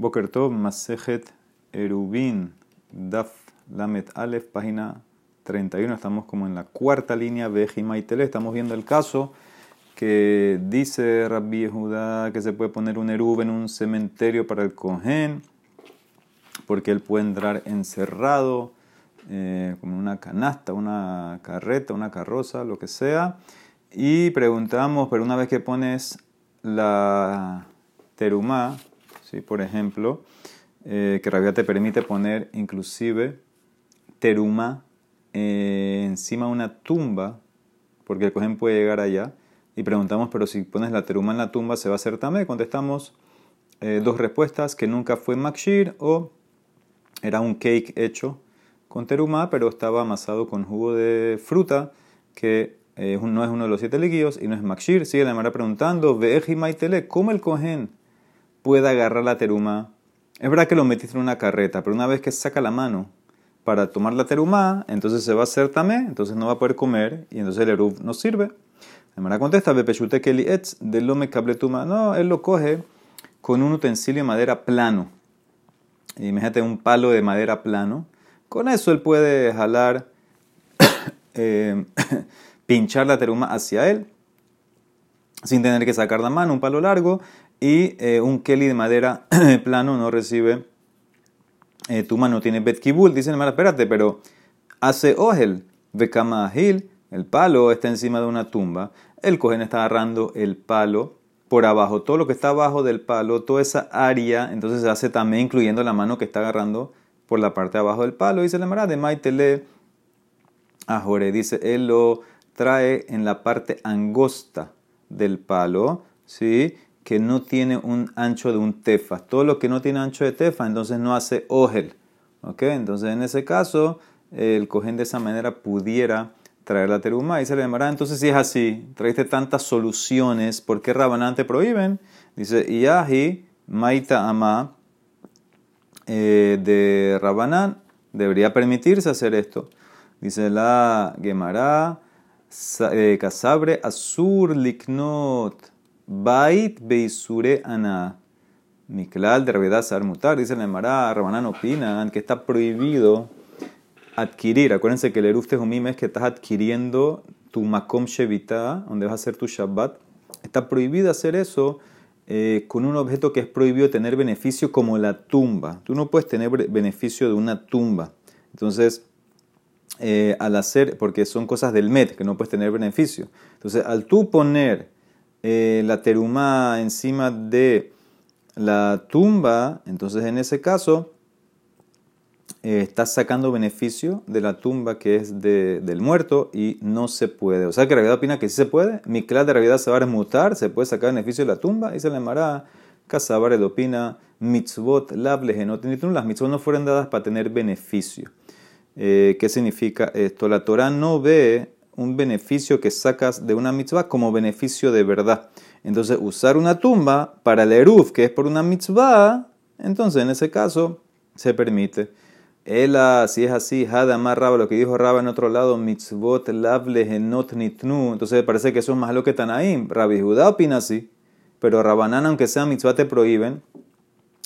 Boker Tov, Masejet Erubin, Daf Lamet Alef, página 31. Estamos como en la cuarta línea, Tele. Estamos viendo el caso que dice Rabbi Judá que se puede poner un Erub en un cementerio para el Cohen, porque él puede entrar encerrado, eh, como una canasta, una carreta, una carroza, lo que sea. Y preguntamos, pero una vez que pones la terumá, ¿sí? por ejemplo, eh, que Rabia te permite poner inclusive teruma eh, encima de una tumba, porque el cojín puede llegar allá, y preguntamos, pero si pones la teruma en la tumba, ¿se va a hacer tamé? Contestamos eh, dos respuestas, que nunca fue makshir o era un cake hecho con teruma, pero estaba amasado con jugo de fruta, que no es uno de los siete líquidos y no es makshir. Sigue la Mara preguntando, maitele, ¿cómo el cojín puede agarrar la teruma. Es verdad que lo metiste en una carreta, pero una vez que saca la mano para tomar la teruma, entonces se va a hacer tamé, entonces no va a poder comer y entonces el eruv no sirve. Mara contesta, Bepeshute Keli Etz, de lo me cabletuma. No, él lo coge con un utensilio de madera plano. Imagínate un palo de madera plano. Con eso él puede jalar, eh, pinchar la teruma hacia él, sin tener que sacar la mano, un palo largo, y eh, un keli de madera plano no recibe eh, tu mano tiene betkibul. Dicen, hermano, espérate, pero hace ogel, bekamahil, el palo está encima de una tumba, el cohen está agarrando el palo por abajo, todo lo que está abajo del palo, toda esa área, entonces se hace también incluyendo la mano que está agarrando por la parte de abajo del palo. Dice la hermana de Maitele Ajore, dice, él lo trae en la parte angosta del palo, ¿sí? Que no tiene un ancho de un tefa. Todo lo que no tiene ancho de tefa, entonces no hace ogel. ¿Ok? Entonces en ese caso, el cogen de esa manera pudiera traer la teruma y se le. Entonces, si es así, traiste tantas soluciones, ¿por qué Rabanán te prohíben? Dice, Iyahi, Maita Ama, eh, de Rabanán, debería permitirse hacer esto. Dice la Gemara, eh, Casabre, Azur Liknot. Bait Beisure Ana. Miklal de Rabiedad Mutar, dice el Emara, Rabanán opinan que está prohibido adquirir. Acuérdense que el Eruf es que estás adquiriendo tu Makom Shevita, donde vas a hacer tu Shabbat. Está prohibido hacer eso eh, con un objeto que es prohibido tener beneficio como la tumba. Tú no puedes tener beneficio de una tumba. Entonces, eh, al hacer, porque son cosas del Met, que no puedes tener beneficio. Entonces, al tú poner eh, la teruma encima de la tumba, entonces en ese caso eh, estás sacando beneficio de la tumba que es del muerto y no se puede. O sea que Rabiedad opina que sí se puede. Mi clase de Rabiedad se va a mutar, se puede sacar beneficio de la tumba y se le llamará Casabar el opina mitzvot lable Las mitzvot no fueron dadas para tener beneficio. Eh, ¿Qué significa esto? La Torah no ve un beneficio que sacas de una mitzvah como beneficio de verdad. Entonces, usar una tumba para el eruf, que es por una mitzvah, entonces en ese caso se permite. Ela, si es así, más Raba, lo que dijo Raba en otro lado, mitzvot lavle genot nitnu. Entonces parece que eso es más lo que Tanaim. Rabbi Judá opina así, pero Rabanán, aunque sea mitzvah, te prohíben,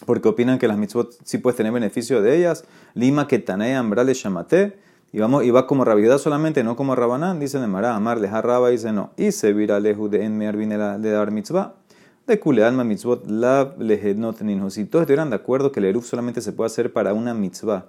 porque opinan que las mitzvot sí puedes tener beneficio de ellas. Lima que Tanaim ambrale shamate. Y, vamos, va como rabiedad solamente, no como rabanán, dice Nemara, amarle a Raba, dice no. Y se vira lejos de en viene de dar mitzvah. De kule alma mitzvot lav lehenot ninho. Si todos estuvieran de acuerdo que el eruf solamente se puede hacer para una mitzvah.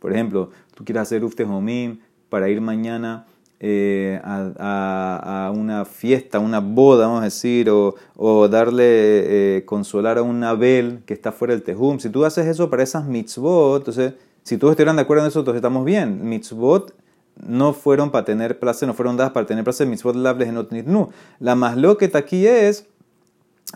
Por ejemplo, tú quieres hacer eruf tehomim para ir mañana eh, a, a, una fiesta, una boda, vamos a decir, o, o darle, eh, consolar a un Abel que está fuera del tejum. Si tú haces eso para esas mitzvot, entonces si todos estuvieran de acuerdo en eso, entonces estamos bien. Mitzvot no fueron para tener placer, no fueron dadas para tener placer. Mitzvot lables en no. La más loqueta aquí es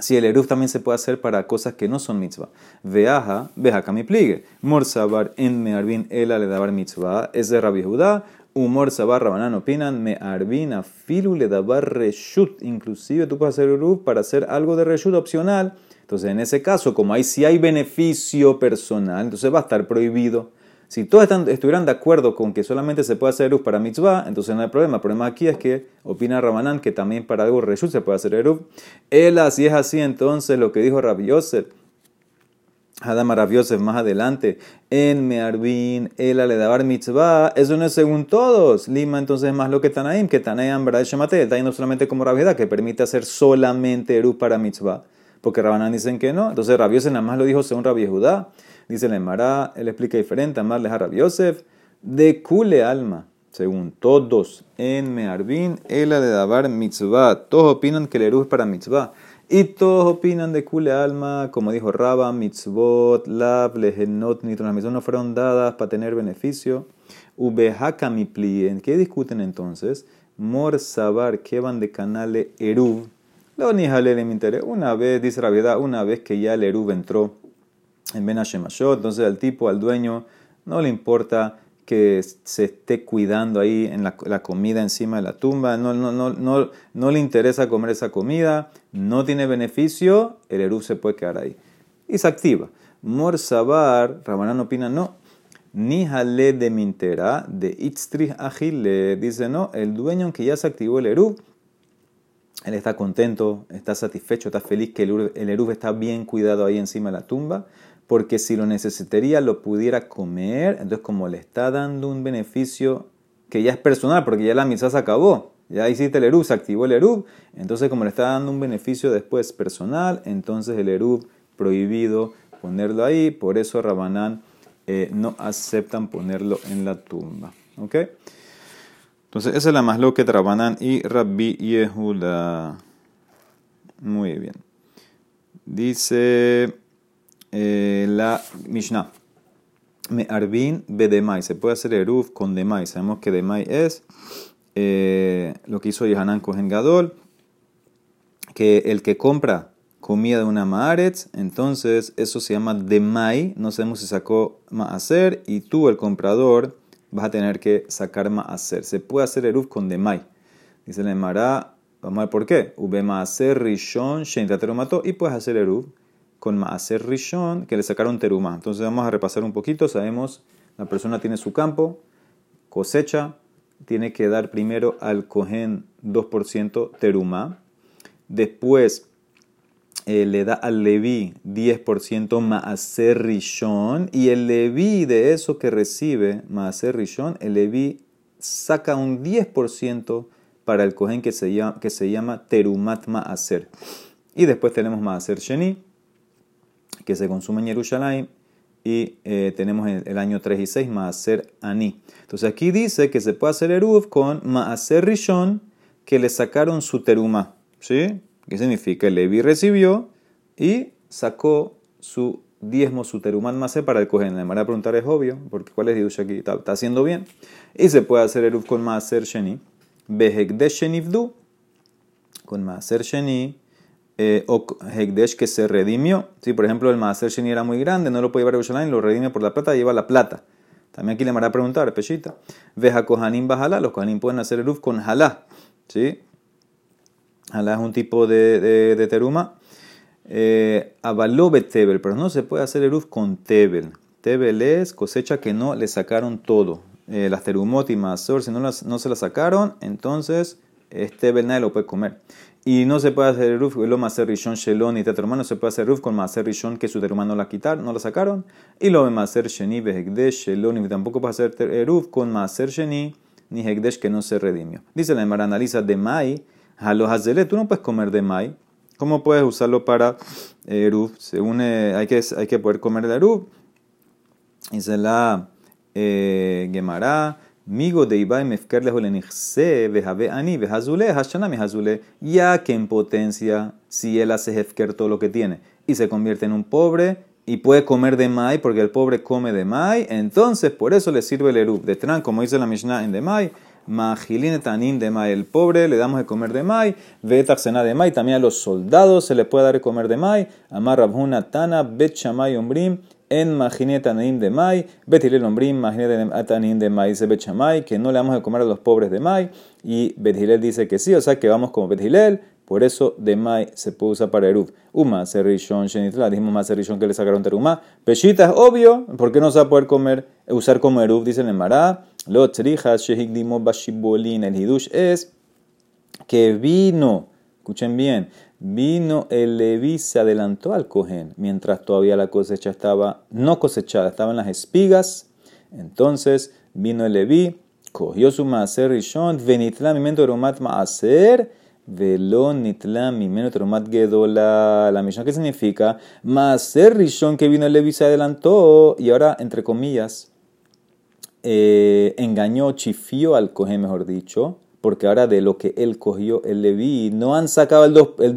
si el eruf también se puede hacer para cosas que no son mitzvah. Veaja, veja mi pligue. Morsabar en mearbin ela le dabar mitzvah. Es de Rabbi Judá. Humor sabar rabanán opinan me arbin filu le dabar reshut. Inclusive tú puedes hacer eruf para hacer algo de reshut opcional. Entonces en ese caso, como ahí sí hay beneficio personal, entonces va a estar prohibido. Si todos estuvieran de acuerdo con que solamente se puede hacer Eruv para mitzvah, entonces no hay problema. El problema aquí es que opina Rabanán que también para algo reshut se puede hacer Eruv. Él, si es así, entonces lo que dijo Rabbi Yosef, Hadam Yosef más adelante, en Mearbin, el Aledabar Mitzvah, eso no es según todos. Lima entonces más lo que Tanaim, que Tanaim, verdad, Shemate, está yendo solamente como Rabiedad, que permite hacer solamente Eru para Mitzvah, porque Rabanán dicen que no. Entonces Rabiosef nada más lo dijo según Rabbi Judá, dice el Emara, él explica diferente, amarles a Rabiosef, de Kule Alma, según todos, en Mearbin, el Aledabar Mitzvah, todos opinan que el Eru es para Mitzvah. Y todos opinan de Kule Alma, como dijo Raba, Mitzvot, Lab, Lehenot, Nitron, las no fueron dadas para tener beneficio. Ubehaka ¿En ¿Qué discuten entonces? Mor Sabar, que van de canale Eruv. Lo ni le me interesa. Una vez, dice Rabiedad, una vez que ya el Eruv entró en Ben entonces al tipo, al dueño, no le importa que se esté cuidando ahí en la, comida encima de la tumba, no, le interesa comer esa comida, no tiene beneficio, el Eruv se puede quedar ahí. Y se activa. Morsabar, Rabanán opina, no. Ni jale de mintera, de itztrich agile, dice no, el dueño aunque ya se activó el Eruv, él está contento, está satisfecho, está feliz que el Eruv está bien cuidado ahí encima de la tumba, porque si lo necesitaría lo pudiera comer, entonces como le está dando un beneficio que ya es personal, porque ya la misa se acabó, ya hiciste el Erub, se activó el Erub, entonces como le está dando un beneficio después personal, entonces el Erub prohibido ponerlo ahí, por eso Rabanán eh, no aceptan ponerlo en la tumba. ¿Ok? Entonces esa es la más que Rabanán y Rabbi Yehuda. Muy bien. Dice... Eh, la Mishnah. Me arbin bedemai. Se puede hacer eruf con demai. Sabemos que demai es eh, lo que hizo Yohanan Kohen Gadol. Que el que compra comida de una maaretz, entonces eso se llama demai. No sabemos si sacó maaser. Y tú, el comprador, vas a tener que sacar maaser. Se puede hacer eruf con demai. Dice el Emara. Vamos a ver por qué. Ube maaser rishon shen mató. Y puedes hacer eruf con Maaser Rishon que le sacaron teruma. Entonces vamos a repasar un poquito. Sabemos, la persona tiene su campo, cosecha, tiene que dar primero al cohen 2% teruma. Después eh, le da al Leví 10% Maaser Rishon. Y el Leví de eso que recibe Maaser Rishon, el Leví saca un 10% para el cohen que se llama, que se llama Terumat Maaser. Y después tenemos Maaser Sheni que se consume en Jerusalén y eh, tenemos el, año 3 y 6 Maaser Ani. Entonces aquí dice que se puede hacer Eruv con Maaser Rishon que le sacaron su teruma. ¿Sí? ¿Qué significa? Levi recibió y sacó su diezmo, su terumat Maaser para el cohen. La manera de preguntar es obvio, porque ¿cuál es Dios aquí? Está, haciendo bien. Y se puede hacer Eruv con Maaser Sheni. Behekdesh Shenivdu. Con Maaser Sheni eh, Hekdesh que se redimió. Si, por ejemplo, el Maaser Sheni era muy grande, no lo puede llevar a Yerushalayim, lo redime por la plata, lleva la plata. También aquí le a preguntar, pechita. Veja Kohanim Bajalá, los Kohanim pueden hacer el con Jalá. ¿Sí? Jalá es un tipo de, de, teruma. Eh, Tebel, pero no se puede hacer el con Tebel. Tebel es cosecha que no le sacaron todo. Eh, las terumot y Maasor, si no, las, no se las sacaron, entonces este nadie lo puede comer. Y no se puede hacer ruf, lo maser rishon shelon y no se puede hacer ruf con maser rishon que su terumano la quitaron, no la sacaron. Y lo maser sheni behegdesh shelon y tampoco puede hacer ruf con maser sheni ni hegdesh que no se redimió. Dice la Emara, analiza de mai, halo hazele, tú no puedes comer de mai. ¿Cómo puedes usarlo para eruf? Según hay, que, hay que poder comer de eruf. Dice la eh, Gemara. Migo de Ibai Mefker Lejolenichse, Vejabe Ani, Vejazule, Hashanami Hazule, ya que en potencia, si él hace Hefker todo lo que tiene y se convierte en un pobre y puede comer de Mai, porque el pobre come de Mai, entonces por eso le sirve el Erub. De Tran, como dice la Mishnah en de Mai, Majilin Tanin de Mai, el pobre le damos de comer de Mai, Vetaxena de Mai, también a los soldados se le puede dar de comer de Mai, Amar Rabhuna Tana, Bet Shamay Umbrim, en Majinet Anaim de Mai, Betilel Ombrim, Majinet Atanim de Mai, dice Bechamay, que no le vamos a comer a los pobres de Mai, y Betilel dice que sí, o sea que vamos como Betilel, por eso de Mai se puede usar para Eruv. Uma, Serishon, Shenitla, dijimos más Serishon que le sacaron Teruma. Peshita es obvio, ¿por qué no se va a poder comer, usar como Eruv? Dice el Mará, lo Tzrijas, Shehigdimo Bashibolin, el Hidush es que vino, escuchen bien, Vino el Leví, se adelantó al Cohen, mientras todavía la cosecha estaba no cosechada, estaban las espigas. Entonces vino el Leví, cogió su maaser rishon, venitla mimento romat maaser, velón nitla mimento romat gedola. La misión, ¿qué significa? Maaser rishon que vino el Leví se adelantó y ahora, entre comillas, eh, engañó, chifió al Cohen, mejor dicho porque ahora de lo que él cogió el Leví, no han sacado el 2%, el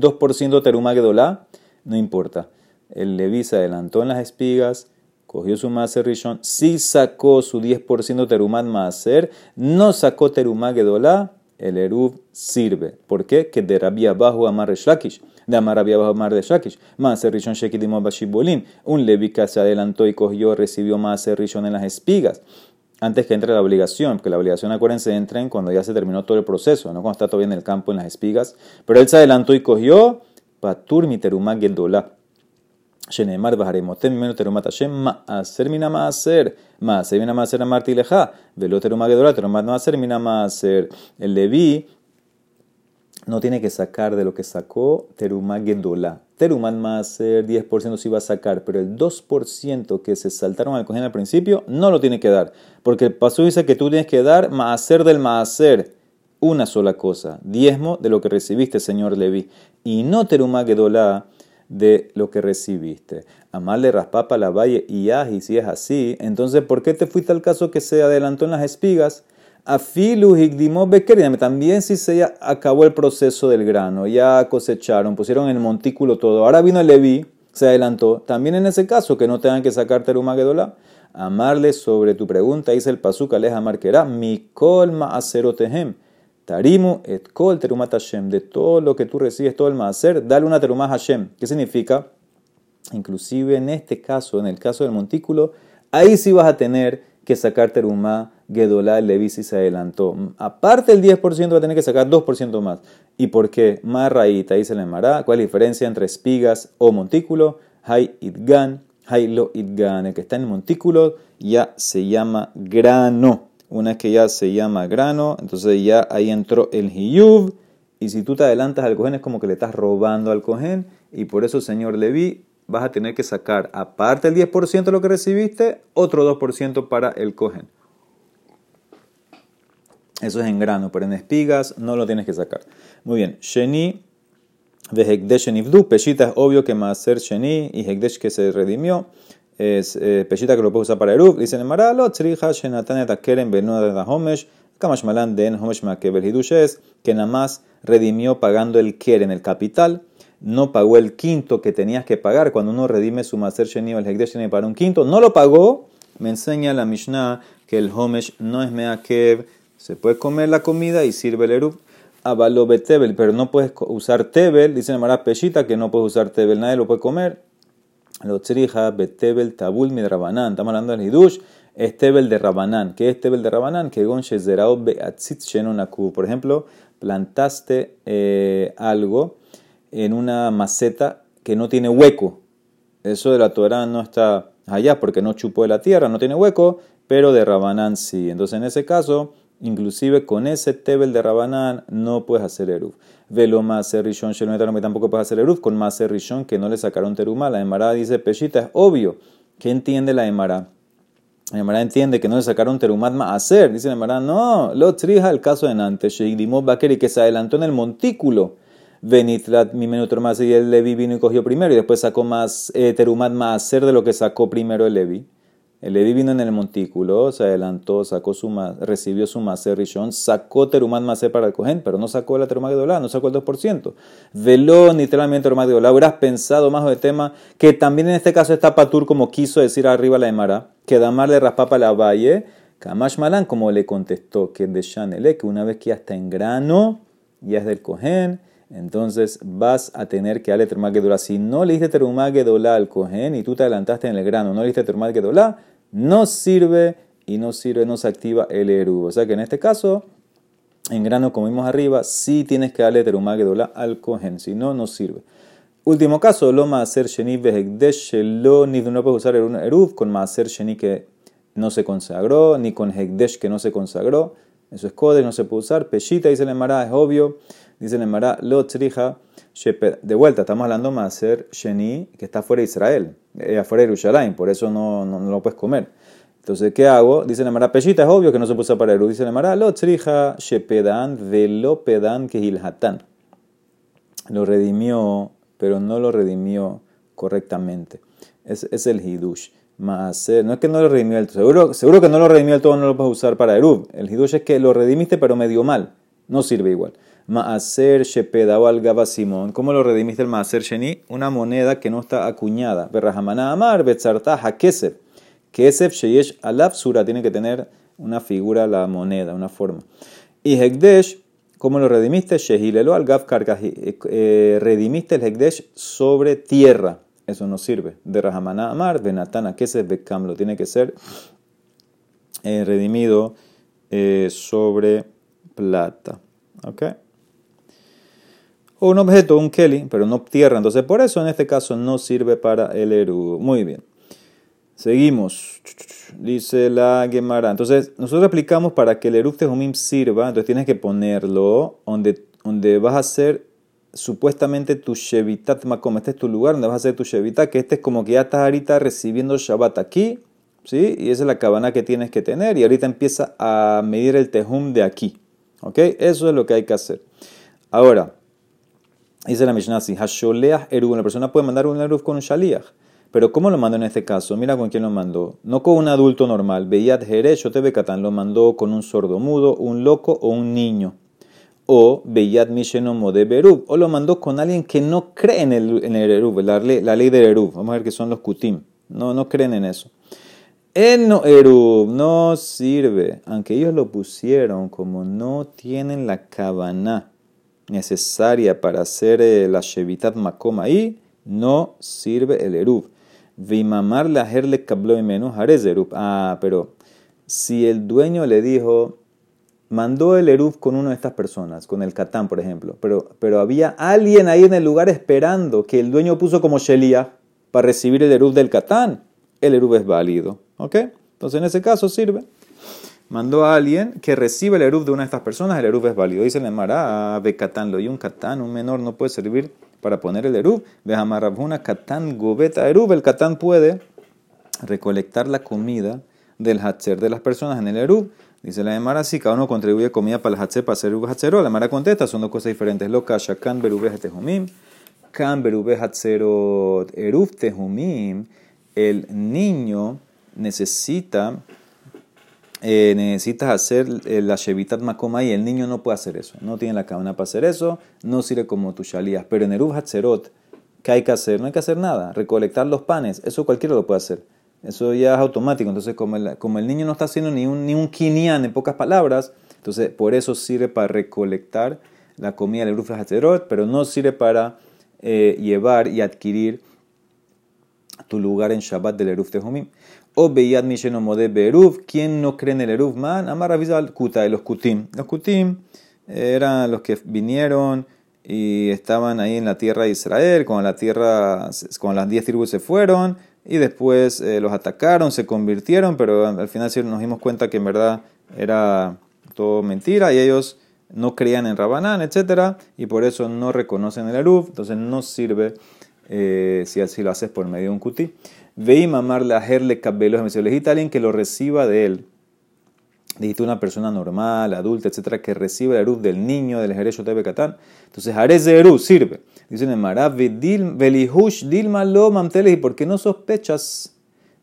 2 teruma gedolá, no importa. El Leví se adelantó en las espigas, cogió su maser rishon, sí sacó su 10% terumat maser, no sacó teruma gedolá, el eruv sirve. ¿Por qué? Que de rabia abajo amar shakish. De amar rabia abajo amar de shakish. Maser rishon shekidimo bashibolim. Un Leví que se adelantó y cogió, recibió maser rishon en las espigas antes que entre la obligación, porque la obligación, acuérdense, entra en cuando ya se terminó todo el proceso, no cuando está todavía en el campo, en las espigas. Pero él se adelantó y cogió patur mi terumá gedola. Shenemar bajaremotem menu terumat Hashem maaser mina maaser. Maaser mina maaser amarti leja. Velo terumá gedola terumat maaser mina maaser. El Leví no tiene que sacar de lo que sacó terumá gedola. Terumat maaser 10% sí va a sacar, pero el 2% que se saltaron al coger al principio no lo tiene que dar. Porque el paso dice que tú tienes que dar maaser del maaser, una sola cosa, diezmo de lo que recibiste, señor Levi, y no terumá gedola de lo que recibiste. Amarle raspapa la valle y y si es así, entonces ¿por qué te fuiste al caso que se adelantó en las espigas? Afilu higdimo También si se acabó el proceso del grano, ya cosecharon, pusieron en el montículo todo. Ahora vino Leví, se adelantó. También en ese caso, que no tengan que sacar teruma Amarle sobre tu pregunta, dice el pasuk aleja marquera, mikol ma'aserotehem. Tarimu et kol terumat Hashem. De todo lo que tú recibes, todo el maaser, dale una teruma Hashem. ¿Qué significa? Inclusive en este caso, en el caso del montículo, ahí sí vas a tener que sacar teruma Gedolá el Levi se adelantó. Aparte del 10% va a tener que sacar 2% más. ¿Y por qué? Más raíta, dice la Emara. ¿Cuál es la diferencia entre espigas o montículo? Hay itgan, hay lo itgan. El que está en el montículo ya se llama grano. Una vez que ya se llama grano, entonces ya ahí entró el hiyub. Y si tú te adelantas al cohen es como que le estás robando al cohen. Y por eso, señor Levi, vas a tener que sacar, aparte del 10% de lo que recibiste, otro 2% para el cohen. Eso es en grano, pero en espigas no lo tienes que sacar. Muy bien. Sheni de Hekdesh Nifdu. Peshita es obvio que más ser Sheni y Hekdesh que se redimió. Es eh, Peshita que lo puede usar para Eruv. Dice en Maralo, Tzriha Shenatanet Akeren Benuda de Homesh. Kamash Malan Den Homesh Makebel Hidush es que nada más redimió pagando el Keren, el capital. No pagó el quinto que tenías que pagar cuando uno redime su Maser Sheni o el Hekdesh Sheni para un quinto. No lo pagó. Me enseña la Mishnah que el Homesh no es Meakev se puede comer la comida y sirve el eruv. Avalo betebel, pero no puedes usar tebel, dice Mara Peshita que no puedes usar tebel, nadie lo puede comer. Lo tzrija betebel tabul midrabanan, estamos hablando del hidush, es tebel de rabanán. ¿Qué es tebel de rabanán? Que gon shezerao beatzit shenonaku. Por ejemplo, plantaste eh, algo en una maceta que no tiene hueco. Eso de la Torah no está allá porque no chupó de la tierra, no tiene hueco, pero de rabanán sí. Entonces en ese caso Inclusive con ese tebel de Rabanán no puedes hacer Eruv. Velo más Rishon que tampoco puedes hacer Eruv con más Rishon que no le sacaron teruma. La Emara dice Peshita, es obvio. ¿Qué entiende la Emara? La Emara entiende que no le sacaron terumat hacer. Dice la Emara, no, lo trija el caso de Nantes, Sheikdimot Bakeri, que se adelantó en el montículo. Venitrat mi más y el Levi vino y cogió primero y después sacó más eh, terumat más hacer de lo que sacó primero el Levi. El Levi vino en el montículo, se adelantó, sacó su recibió su maser rishon, sacó terumat maser para el cohen, pero no sacó la terumat de no sacó el 2%. Veló literalmente terumat de Hubieras pensado más de tema que también en este caso está patur, como quiso decir arriba la Emara, que Damar le raspapa la valle, Kamash Malan, como le contestó que de Shanele, que una vez que ya está en grano, ya es del cohen, entonces vas a tener que darle terumat Si no le diste terumat al cohen y tú te adelantaste en el grano, no le diste terumat no sirve y no sirve, no se activa el eru. O sea que en este caso, en grano, como vimos arriba, sí tienes que darle terumá al cohen, si no, no sirve. Último caso, lo maaser sheni lo ni no puedes usar eruv con maaser sheni que no se consagró, ni con hekdesh que no se consagró. Eso es code, no se puede usar. Peshita, dice Emara, es obvio. Dice el Emara, lo trija De vuelta, estamos hablando más ser Sheni, que está fuera de Israel, eh, afuera de Jerusalén, por eso no, no, lo puedes comer. Entonces, ¿qué hago? Dice la Mara Peshita, es obvio que no se puede usar para Eru. Dice la Mara, lo trija shepedan velo pedan que hilhatan. Lo redimió, pero no lo redimió correctamente. Es, es el hidush. Maaser, no es que no lo redimió el todo, seguro, seguro que no lo redimió el todo, no lo puedes usar para Erub. El hidush es que lo redimiste, pero medio mal. No sirve igual. Maaser Shepedao al Gaba Simón. ¿Cómo lo redimiste el Maaser Sheni? Una moneda que no está acuñada. Berrahamana Amar, Betzarta Hakesef. Kesef Sheyesh Alaf Sura. Tiene que tener una figura, la moneda, una forma. Y Hekdesh, ¿cómo lo redimiste? Shehilelo al Gaf eh, Redimiste el Hekdesh sobre tierra. Eso no sirve. De Rahamana Amar, Benatana Kesef Bekam. Lo tiene que ser eh, redimido eh, sobre plata. ¿Ok? O un objeto, un keli, pero no tierra. Entonces, por eso en este caso no sirve para el Eru. Muy bien. Seguimos. Dice la Gemara. Entonces, nosotros explicamos para que el Eru Tejumim sirva, entonces tienes que ponerlo donde, donde vas a hacer supuestamente tu Shevitat Makom. Este es tu lugar donde vas a hacer tu Shevitat, que este es como que ya estás ahorita recibiendo Shabbat aquí, ¿sí? Y esa es la cabana que tienes que tener. Y ahorita empieza a medir el Tejum de aquí. ¿Ok? Eso es lo que hay que hacer. Ahora, Dice la Mishnah así, Hasholeach Eruv, la persona puede mandar un Eruv con un Shaliach. Pero ¿cómo lo mandó en este caso? Mira con quién lo mandó. No con un adulto normal. Beyat Jerez, Katán, lo mandó con un sordo mudo, un loco o un niño. O Beyat Mishenomo de Berub. O lo mandó con alguien que no cree en el, en el la, la, ley del Erub. Vamos a ver que son los Kutim. No, no creen en eso. El no Erub no sirve. Aunque ellos lo pusieron como no tienen la Kavaná necesaria para hacer eh, la Shevitat Makom ahí, no sirve el Eruv. Vimamar la herle cablo y menos Eruv. Ah, pero si el dueño le dijo, mandó el Eruv con una de estas personas, con el Catán, por ejemplo, pero, pero había alguien ahí en el lugar esperando que el dueño puso como Shelia para recibir el Eruv del Catán, el Eruv es válido. ¿Ok? Entonces en ese caso sirve mandó a alguien que reciba el eruf de una de estas personas, el eruf es válido. Dice el Mará, Becatán, lo y un catán, un menor no puede servir para poner el eruf. una catán gobeta eruf, el catán puede recolectar la comida del hatzer de las personas en el eruf. Dice la Emara, si cada uno contribuye comida para el hatzer, para hacer eruf hatzero. La Emara contesta, son dos cosas diferentes. Lo kasha, kan berube tejumim, kan berube hatzerot eruf tejumim. El niño necesita eh, necesitas hacer eh, la Shevitat Makoma y el niño no puede hacer eso. No tiene la cabana para hacer eso, no sirve como tu shalías. Pero en Eruv Hatzerot, ¿qué hay que hacer? No hay que hacer nada. Recolectar los panes, eso cualquiera lo puede hacer. Eso ya es automático. Entonces, como el, el niño no está haciendo ni un, ni un kinian en pocas palabras, entonces por eso sirve para recolectar la comida del Eruv Hatzerot, pero no sirve para eh, llevar y adquirir tu lugar en Shabbat del Eruv Tehumim. O Beyad Misheno de Beruv. ¿Quién no cree en el Eruv? Man, Amar al Kuta, los Kutim. Los Kutim eran los que vinieron y estaban ahí en la tierra de Israel, cuando la tierra, cuando las diez tribus se fueron y después eh, los atacaron, se convirtieron, pero al final nos dimos cuenta que en verdad era todo mentira y ellos no creían en Rabanán, etc. Y por eso no reconocen el Eruv, entonces no sirve eh, si así lo haces por medio de un kutí. Veim amarle a herle si elegiste alguien que lo reciba de él. Dijiste una persona normal, adulta, etcétera, que recibe la luz del niño, del Jerecho de Becatán. Entonces, Jarez de Eru sirve. Dice en el Marab, Velihush Dilma lo mamteles. ¿Y por qué no sospechas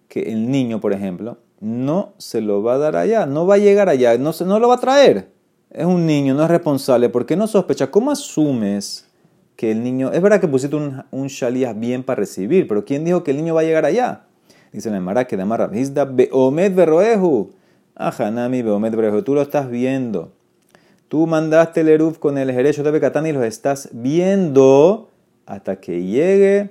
que el niño, por ejemplo, no se lo va a dar allá? No va a llegar allá, no, se, no lo va a traer. Es un niño, no es responsable. ¿Por qué no sospechas? ¿Cómo asumes que el niño, es verdad que pusiste un, un bien para recibir, pero ¿quién dijo que el niño va a llegar allá? Dice el Mara que de Amar Hizda Beomed Berroehu. Ajanami Beomed Berroehu. Tú lo estás viendo. Tú mandaste el Eruf con el Jerecho de Becatán y lo estás viendo hasta que llegue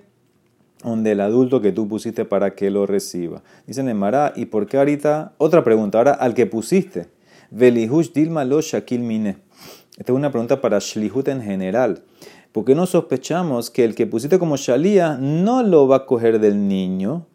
donde el adulto que tú pusiste para que lo reciba. Dice el Mara, ¿y por qué ahorita? Otra pregunta, ahora al que pusiste. Velihush Dilma lo Shakil Mine. Esta es una pregunta para Shlihut en general porque no sospechamos que el que pusiste como Shalía no lo va a coger del niño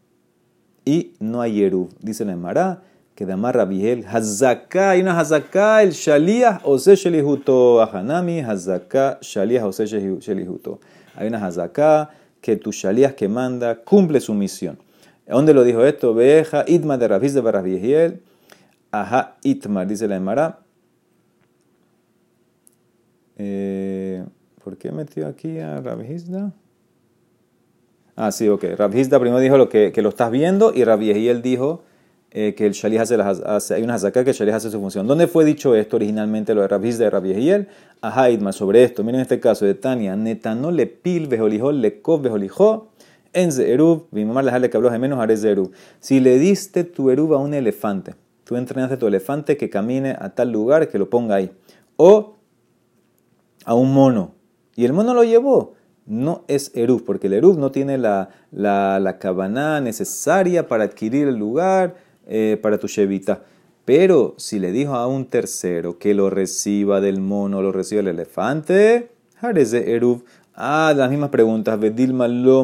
y no hay Eruv. Dice la Emara, que de amar Rabiel, Hazaká, hay una Hazaká, el Shaliah Ose Shelihuto, Ahanami, Hazaká, Shaliah Ose Shelihuto. Hay una Hazaká que tu Shaliah que manda cumple su misión. ¿Dónde lo dijo esto? Veja, Itma de Rabiz de Barabiel, Ajá, Itmar, dice la Emara. Eh, ¿Por qué metió aquí a Rabhizda? Ah, sí, ok. Rabhizda primero dijo lo que, que lo estás viendo y Rabiehiel dijo eh, que el Shalih hace, hace, hay una hazaká que el Shalih hace su función. ¿Dónde fue dicho esto originalmente, lo de Rabhizda y Rabiehiel? A Haidma, sobre esto. Miren este caso de Tania. Netano le pil bejolijó, le kov bejolijó. En Zerub, mi mamá le que habló de menos haré Zerub. Si le diste tu Erub a un elefante, tú entrenaste a tu elefante que camine a tal lugar, que lo ponga ahí. O a un mono. Y el mono lo llevó. No es Eruv, porque el Eruv no tiene la, la, la cabana necesaria para adquirir el lugar eh, para tu chevita. Pero si le dijo a un tercero que lo reciba del mono, lo reciba el elefante, Jareze Eruv. Ah, las mismas preguntas. Bedilma lo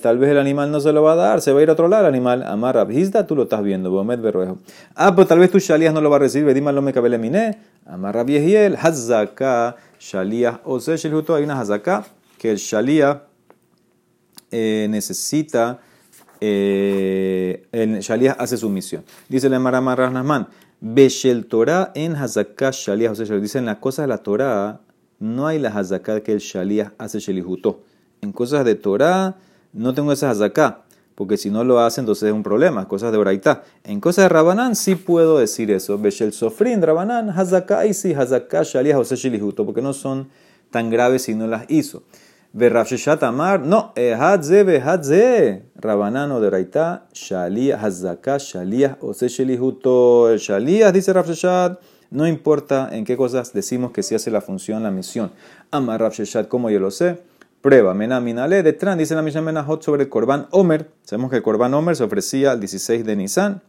Tal vez el animal no se lo va a dar, se va a ir a otro lado el animal. Amarra Hizda, tú lo estás viendo. Bomet Berruejo. Ah, pues tal vez tu Shalias no lo va a recibir. Bedilma lo me cabele Amarra Viejiel. Hazaka. Shaliah o Shilhuto, hay una hazaká que el Shaliah eh, necesita, eh, el Shaliah hace su misión. Dice la Marama Rasnasman, Beshel Torah en hazaká Shaliah o Dice en las cosas de la Torah no hay la hazaká que el Shaliah hace Shelihuto. En cosas de Torah no tengo esa hazaká porque si no lo hace, entonces es un problema, cosas de Oraitá. En cosas de Rabanán sí puedo decir eso. Beshel Sofrin, Rabanán, Hazaká sí, Hazaká, Shaliah, José Shilihuto, porque no son tan graves si no las hizo. Berrafshishat Amar, no, Hadze, Behadze, Rabanán de Oraitá, Shaliah, Hazaká, Shaliah, José Shilihuto. El Shaliah, dice Rafshishat, no importa en qué cosas decimos que sí hace la función, la misión. Amar Rafshishat, como yo lo sé. Prueba, Menaminale, detrás dice la Mishnah Menahot sobre el Corban Omer. Sabemos que el Corban Omer se ofrecía el 16 de Nisan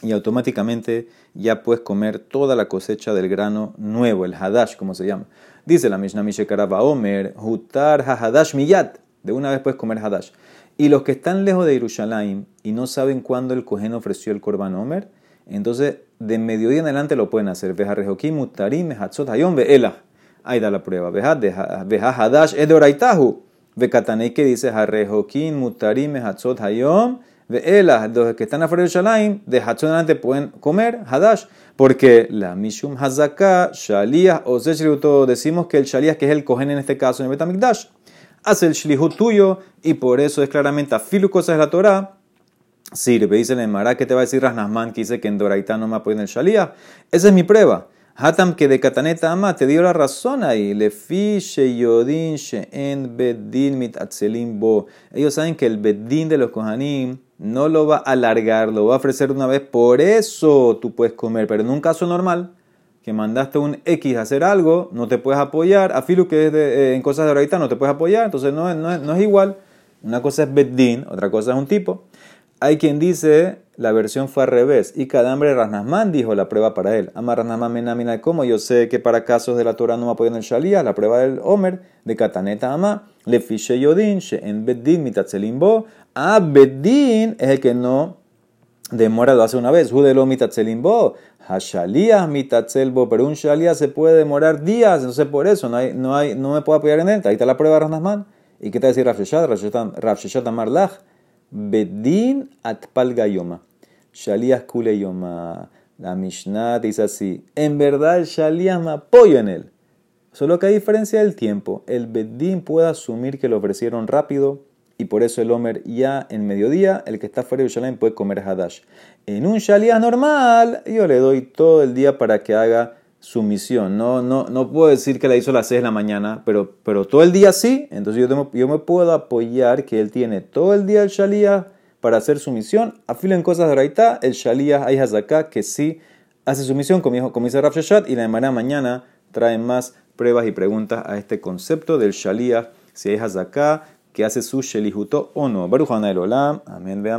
y automáticamente ya puedes comer toda la cosecha del grano nuevo, el Hadash, como se llama. Dice la Mishnah Mishekaraba Omer, Hutar Hadash Miyat. De una vez puedes comer Hadash. Y los que están lejos de Jerusalén y no saben cuándo el Cohen ofreció el Corban Omer, entonces de mediodía en adelante lo pueden hacer. Vejarejokim, Mutarim, Hatzot, Hayom, Ve'elah. Ahí da la prueba. Veja hadash es de oraitahu. Vekatanei que dice harrejokin mutarim hatzot hayom. Veela, los que están afuera de Shalaim, de Hatzot adelante pueden comer hadash. Porque la mishum hazaka, shaliyah o todo decimos que el shaliyah, que es el cohen en este caso en el Betamikdash, hace el shlihut tuyo y por eso es claramente afilu cosas de la Torah sirve. Dice el Emara que te va a decir Rasnasman que dice que en Doraita no me apoyan el Shaliyah. Esa es mi prueba. Hatam que de Kataneta Ama te dio la razón ahí. Le fiche yodin en bedin mit bo. Ellos saben que el bedin de los kohanim no lo va a alargar, lo va a ofrecer una vez. Por eso tú puedes comer. Pero en un caso normal, que mandaste un X a hacer algo, no te puedes apoyar. A Filu que es eh, en cosas de ahorita no te puedes apoyar. Entonces no, no, no es igual. Una cosa es bedin, otra cosa es un tipo. Hay quien dice la versión fue al revés. Y Cadambre Rasnasman dijo la prueba para él. Ama Rasnasman menamina como yo sé que para casos de la Torah no me apoyan el Shalía, la prueba del Omer de Kataneta Ama. Le fiche Yodin, en Bedin mitatzelimbo. Ah, Bedin es el que no demora, lo hace una vez. Judelo mitatzelimbo. Hashalías mitatzelbo. Pero un Shalía se puede demorar días, entonces por eso no, hay, no, hay, no me puedo apoyar en él. Ahí está la prueba de Rasnasman. ¿Y qué te decir Rafsheshat? Rafsheshat Amarlach. Bedin atpal gayoma. Shalias Kuleyoma. La Mishnah dice así: En verdad, el Shalias me apoya en él. Solo que hay diferencia del tiempo. El Bedín puede asumir que lo ofrecieron rápido y por eso el Homer ya en mediodía, el que está fuera de Jerusalén puede comer Hadash. En un Shalias normal, yo le doy todo el día para que haga su misión. No, no, no puedo decir que la hizo a las 6 de la mañana, pero, pero todo el día sí. Entonces yo, yo me puedo apoyar que él tiene todo el día el Shalias para hacer su misión. en cosas de Raita, el Shaliyah hay acá que sí hace su misión, como, dice Rav y la semana mañana trae más pruebas y preguntas a este concepto del Shaliyah, si hay acá que hace su Shelihuto o no. Baruch Olam, amén, ve.